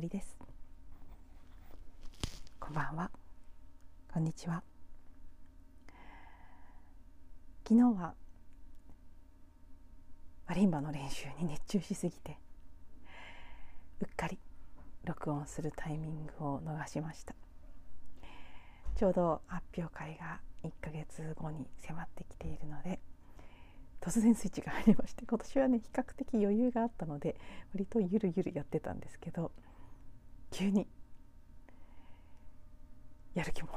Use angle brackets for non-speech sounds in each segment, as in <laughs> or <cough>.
りです。こんばんは。こんにちは。昨日はマリンバの練習に熱中しすぎてうっかり録音するタイミングを逃しました。ちょうど発表会が1ヶ月後に迫ってきているので突然スイッチが入りまして今年はね比較的余裕があったので割とゆるゆるやってたんですけど急にやる気戻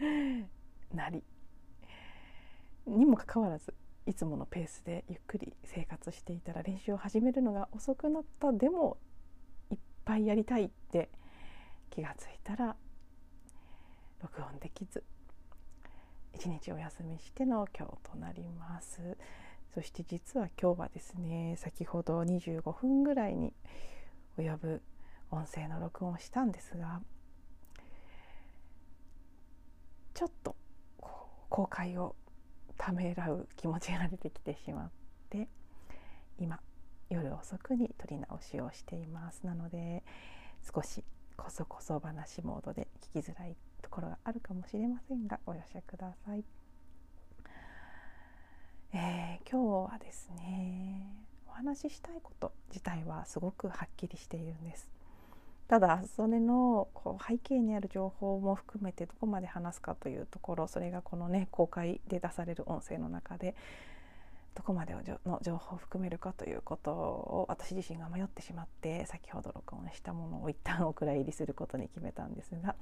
りなりにもかかわらずいつものペースでゆっくり生活していたら練習を始めるのが遅くなった。でもいっぱいやりたいって気がついたら録音できず一日お休みしての今日となります。そして実は今日はですね先ほど25分ぐらいに及ぶ音声の録音をしたんですがちょっと公開をためらう気持ちが出てきてしまって今夜遅くに撮り直しをしています。なので少しこそこそ話モードで聞きづらいところがあるかもしれませんがご容赦ください、えー、今日はですねお話ししたいこと自体はすごくはっきりしているんです。ただそれのこう背景にある情報も含めてどこまで話すかというところそれがこのね公開で出される音声の中でどこまでの情報を含めるかということを私自身が迷ってしまって先ほど録音したものを一旦お蔵入りすることに決めたんですが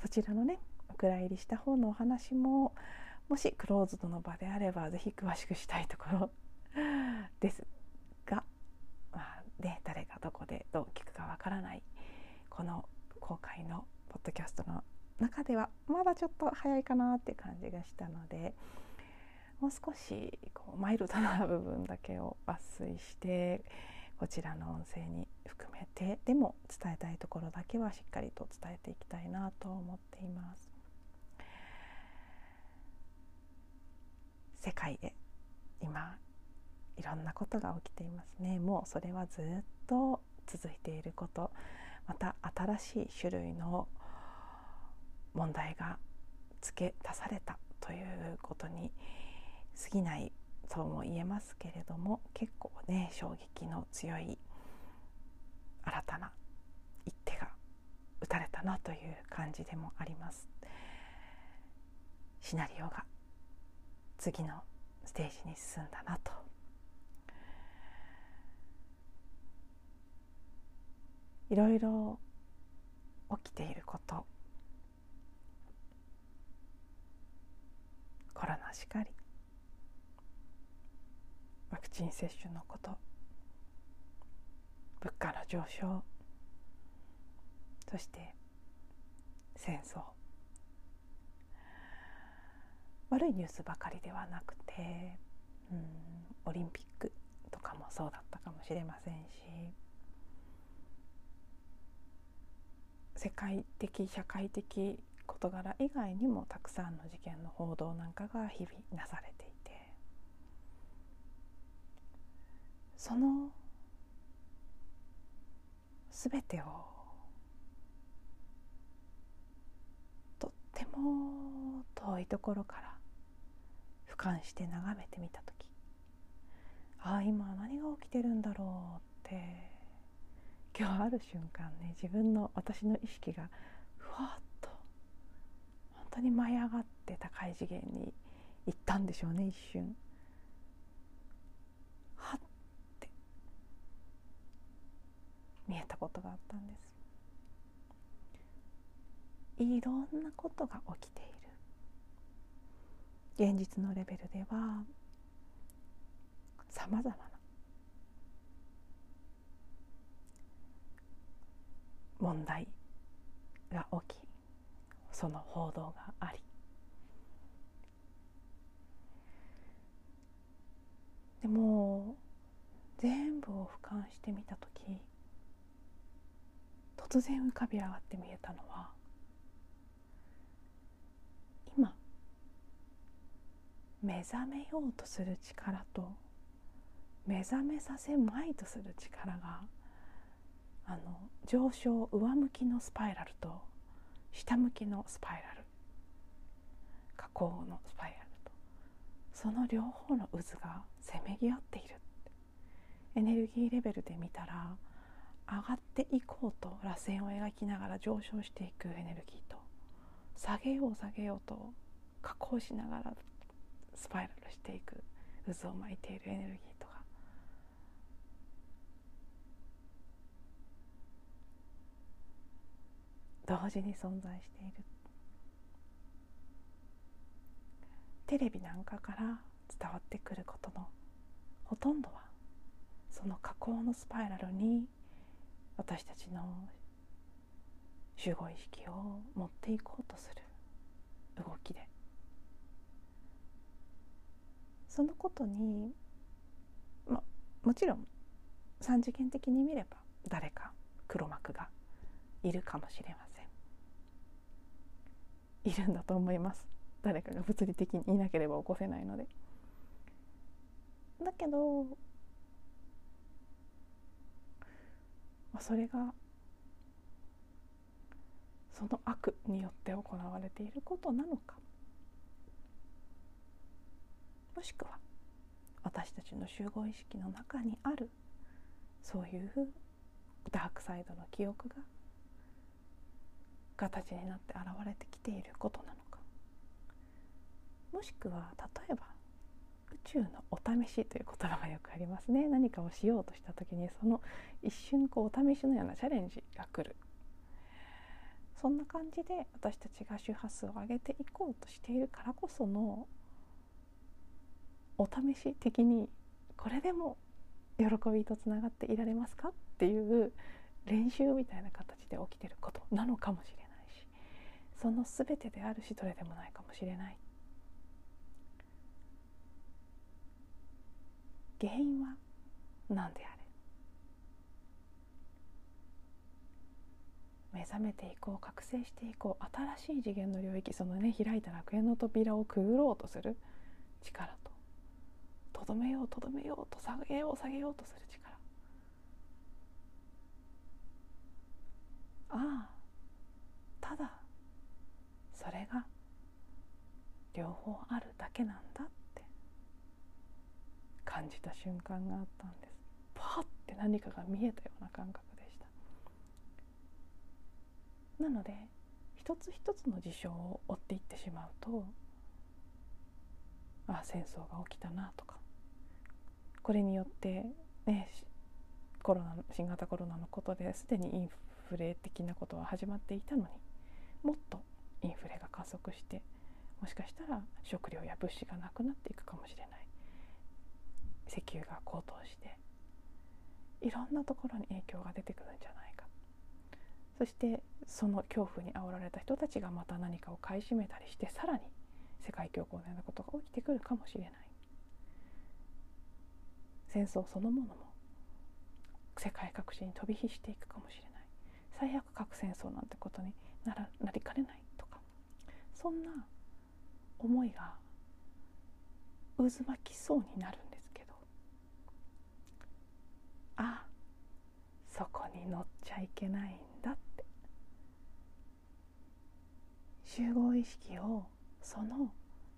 そちらのねお蔵入りした方のお話ももしクローズドの場であれば是非詳しくしたいところですが、まあね、誰がどこでどう聞くかわからないこの公開のポッドキャストの中ではちょっと早いかなって感じがしたのでもう少しこうマイルドな部分だけを抜粋してこちらの音声に含めてでも伝えたいところだけはしっかりと伝えていきたいなと思っています。世界で今いろんなことが起きていますねもうそれはずっと続いていることまた新しい種類の問題が付け足されたということに過ぎないとも言えますけれども結構ね衝撃の強い新たな一手が打たれたなという感じでもあります。シナリオが次のステージに進んだなと。いろいろ起きていること。しかりワクチン接種のこと。物価の上昇。そして戦争。悪いニュースばかりではなくて、うん、オリンピックとかもそうだったかもしれませんし。世界的社会的事柄以外にもたくさんの事件の報道なんかが日々なされていて。その全てをとっても遠いところから俯瞰して眺めてみた時ああ今何が起きてるんだろうって今日ある瞬間ね自分の私の意識がふわっと当に舞い上がって高い次元に行ったんでしょうね一瞬。はって。見えたことがあったんです。いろんなことが起きている。現実のレベルではさまざまな。問題が起きその報道があり。でも全部を俯瞰してみた時突然浮かび上がって見えたのは今目覚めようとする力と目覚めさせまいとする力があの上昇上向きのスパイラルと下向きのスパイラル。下降のスパイラルと。その両方の渦がせめぎ合っている。エネルギーレベルで見たら上がっていこうと螺旋を描きながら上昇していくエネルギーと下げよう下げようと下降しながらスパイラルしていく渦を巻いているエネルギーとか同時に存在している。テレビなんかから伝わってくることのほとんどはその下降のスパイラルに私たちの集合意識を持っていこうとする。動きで。そのことに、ま、もちろん三次元的に見れば誰か黒幕がいるかもしれません。いるんだと思います。誰かが物理的にいなければ起こせないので。だけど、それがその悪によって行われていることなのか。もしくは私たちの集合意識の中にあるそういうダークサイドの記憶が形になって現れてきていることなのか。もしくは例えば宇宙のお試しという言葉がよくありますね。何かをしようとした時にその一瞬こうお試しのようなチャレンジが来る。そんな感じで私たちが周波数を上げていこうとしているからこそのお試し的にこれでも喜びとつながっていられますかっていう練習みたいな形で起きてることなのかもしれない。しその全てであるしどれでもないかもしれない。原因は何であれ？目覚めていこう覚醒していこう新しい次元の領域そのね開いた楽園の扉をくぐろうとする。力と。とどめようとどめようと下げよう下げようとする力。ああただそれが両方あるだけなんだって感じた瞬間があったんです。パッて何かが見えたような感覚でした。なので一つ一つの事象を追っていってしまうとあ戦争が起きたなとかこれによってねコロナ新型コロナのことですでにインフレ的なことは始まっていたのにもっとインフレが加速してもしかしたら食料や物資がなくなっていくかもしれない。石油が高騰していろんなところに影響が出てくるんじゃないか。そしてその恐怖に煽られた人たちがまた何かを買い占めたりしてさらに世界恐慌のようなことが起きてくるかもしれない。戦争そのものも世界各地に飛び火していくかもしれない。最悪核戦争なんてことにならなりかねない。そんな思いが渦巻きそうになるんですけどあそこに乗っちゃいけないんだって。集合意識をその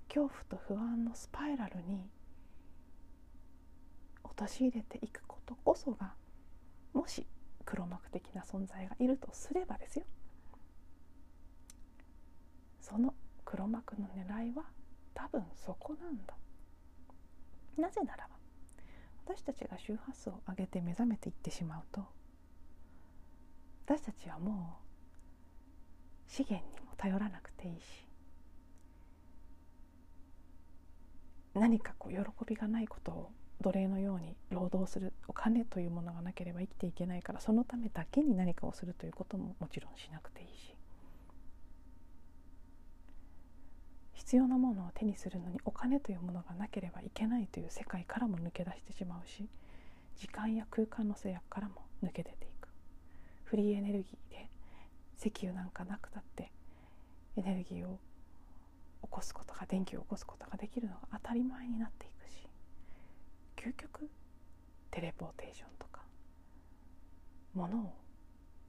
恐怖と不安のスパイラルに陥れていくことこそがもし黒幕的な存在がいるとすればですよ。その黒幕の狙いは多分そこなんだ。なぜならば私たちが周波数を上げて目覚めていってしまうと私たちはもう資源にも頼らなくていいし何かこう喜びがないことを奴隷のように労働するお金というものがなければ生きていけないからそのためだけに何かをするということももちろんしなくていいし必要なものを手にするのにお金というものがなければいけないという世界からも抜け出してしまうし時間や空間の制約からも抜け出ていく。フリーエネルギーで石油なんかなくたってエネルギーを起こすことが電気を起こすことができるのが当たり前になっていくし究極テレポーテーションとかものを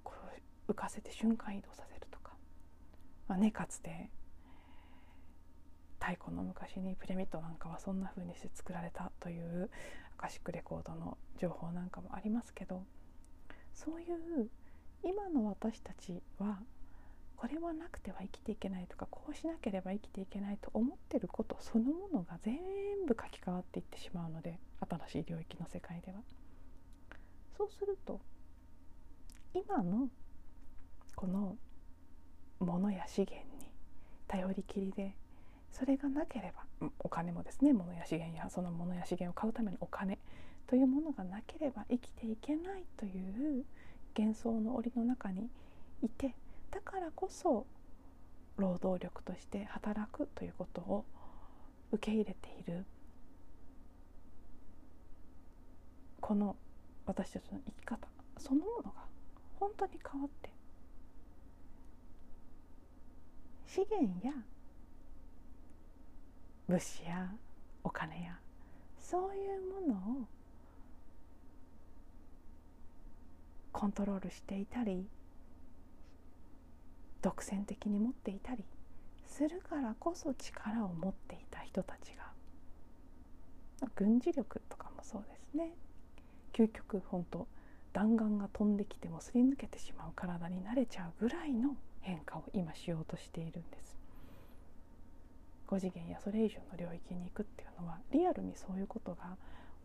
こう浮かせて瞬間移動させるとか、まあね、かつて太古の昔にピラミッドなんかはそんな風にして作られたというアカシックレコードの情報なんかもありますけどそういう今の私たちはこれはなくては生きていけないとかこうしなければ生きていけないと思ってることそのものが全部書き換わっていってしまうので新しい領域の世界では。そうすると今のこのものや資源に頼りきりでそれがなければお金もですね物や資源やそのものや資源を買うためのお金というものがなければ生きていけないという幻想の檻の中にいてだからこそ労働力として働くということを受け入れている。この私たちの生き方そのものが本当に変わって資源や物資やお金やそういうものをコントロールしていたり独占的に持っていたりするからこそ力を持っていた人たちが軍事力とかもそうですね。究極本当弾丸が飛んできてもすり抜けてしまう体になれちゃうぐらいの変化を今しようとしているんです。5次元やそれ以上の領域に行くっていうのはリアルにそういうことが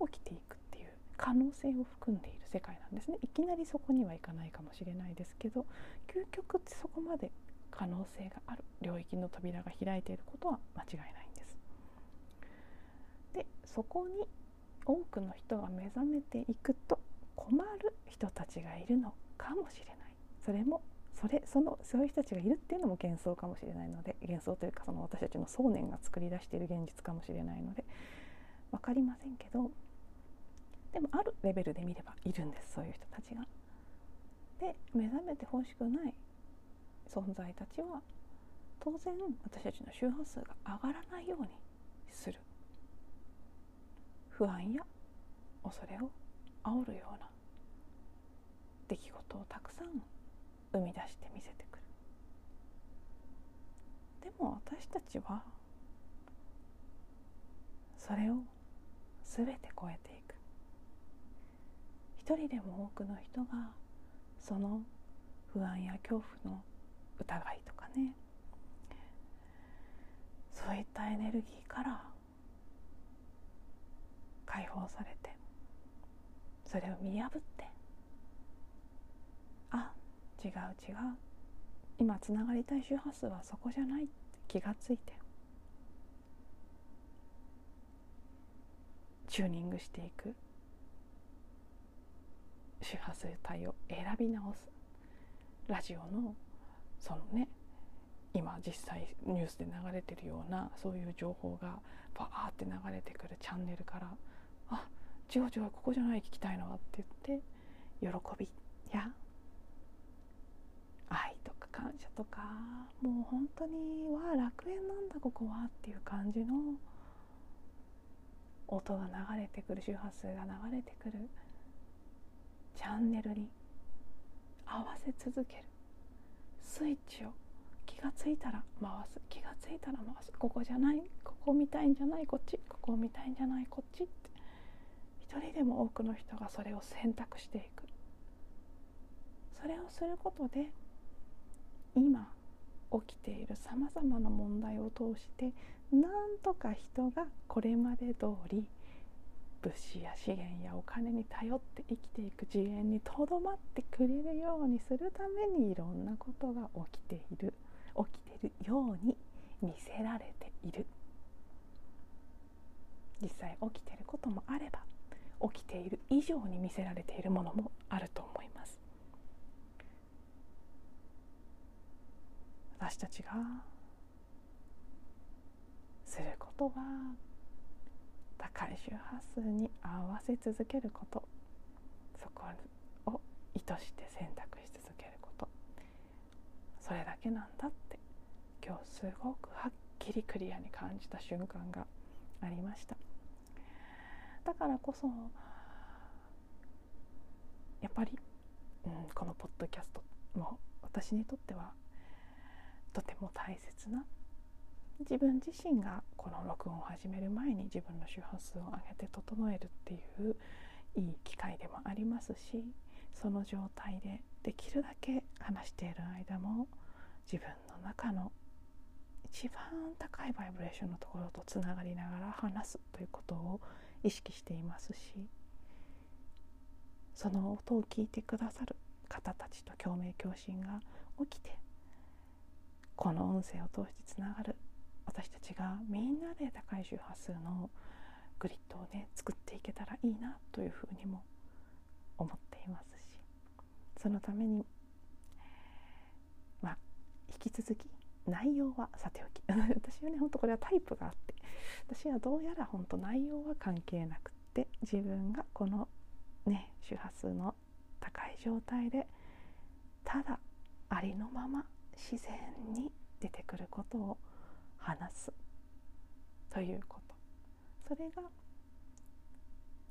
起きていくっていう可能性を含んでいる世界なんですね。いきなりそこにはいかないかもしれないですけど究極ってそこまで可能性がある領域の扉が開いていることは間違いないんです。でそこに多くの人が目覚めていくと困る人たちがいるのかもしれない。それもそれそのそういう人たちがいるっ幻想かもしれないので幻想というかその私たちの想念が作り出している現実かもしれないので分かりませんけどでもあるレベルで見ればいるんですそういう人たちが。で目覚めてほしくない存在たちは当然私たちの周波数が上がらないようにする不安や恐れを煽るような出来事をたくさん生み出して見せてくるでも私たちはそれを全て超えていく。一人でも多くの人がその不安や恐怖の疑いとかね。そういったエネルギーから解放されてそれを見破ってあ違う違う。今つながりたい周波数はそこじゃないって気がついて。チューニングしていく周波数帯を選び直す。ラジオのそのね今実際ニュースで流れてるようなそういう情報がバーって流れてくるチャンネルからあ違う違うここじゃない聞きたいのはって言って喜びや愛とか感謝とかもう本当にわあ楽園なんだここはっていう感じの音が流れてくる周波数が流れてくるチャンネルに合わせ続けるスイッチを気が付いたら回す気が付いたら回すここじゃないここ見たいんじゃないこっちここを見たいんじゃないこっちって一人でも多くの人がそれを選択していく。それをすることで今起きているさまざまな問題を通してなんとか人がこれまで通り物資や資源やお金に頼って生きていく次元にとどまってくれるようにするためにいろんなことが起きている起きているように見せられている。実際起きていることもあれば起きている以上に見せられているものもあると思います。私たちがすることは高い周波数に合わせ続けることそこを意図して選択し続けること。それだけなんだって今日すごくはっきりクリアに感じた瞬間がありました。だからこそやっぱり、うん、このポッドキャストも私にとってはとても大切な。自分自身がこの録音を始める前に自分の周波数を上げて整えるっていういい機会でもありますしその状態でできるだけ話している間も自分の中の一番高いバイブレーションのところとつながりながら話すということを意識していますしその音を聞いてくださる方たちと共鳴共振が起きてこの音声を通してつながる私たちがみんなで高い周波数のグリッドをね作っていけたらいいなというふうにも思っていますしそのためにまあ引き続き内容はさておき。<laughs> 私はね本当これはタイプがあって私はどうやら本当内容は関係なくって自分がこのね周波数の高い状態でただありのまま自然に出てくることを話すということ。それが、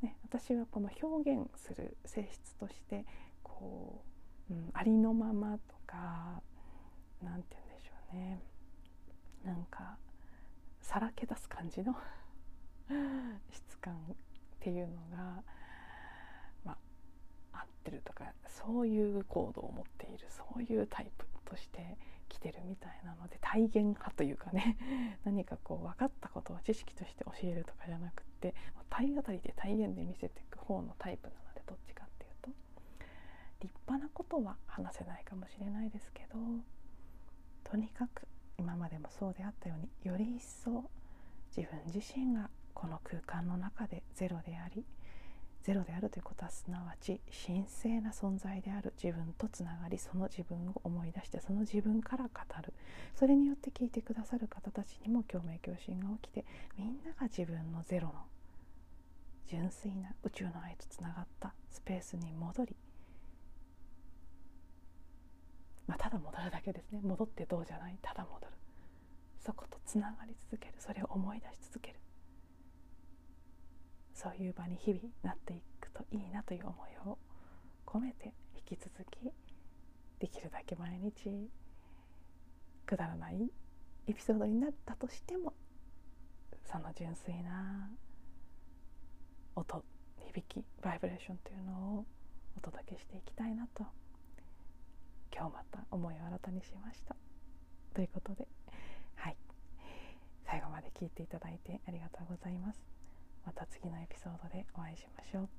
ね、私はこの表現する性質としてこう、うん、ありのままとか何て言うんでしょうね。なんかさらけ出す感じの <laughs> 質感っていうのが、まあ、合ってるとかそういう行動を持っているそういうタイプ。として来てるみたいなので体現派というかね <laughs> 何かこう分かったことを知識として教えるとかじゃなくって体当たりで体現で見せていく方のタイプなのでどっちかっていうと。立派なことは話せないかもしれないですけどとにかく今までもそうであったようにより一層自分自身がこの空間の中でゼロでありゼロであるということはすなわち神聖な存在である。自分とつながりその自分を思い出してその自分から語る。それによって聞いてくださる方たちにも共鳴共振が起きてみんなが自分のゼロの純粋な宇宙の愛とつながった。スペースに戻りまあ、ただ戻るだけですね。戻ってどうじゃない？ただ戻る。そことつながり続ける。それを思い出し続ける。そういう場に日々なっていくといいなという思いを込めて引き続きできるだけ毎日くだらないエピソードになったとしてもその純粋な音響きバイブレーションというのをお届けしていきたいなと今日また思いを新たにしましたということではい最後まで聞いていただいてありがとうございますまた次のエピソードでお会いしましょう。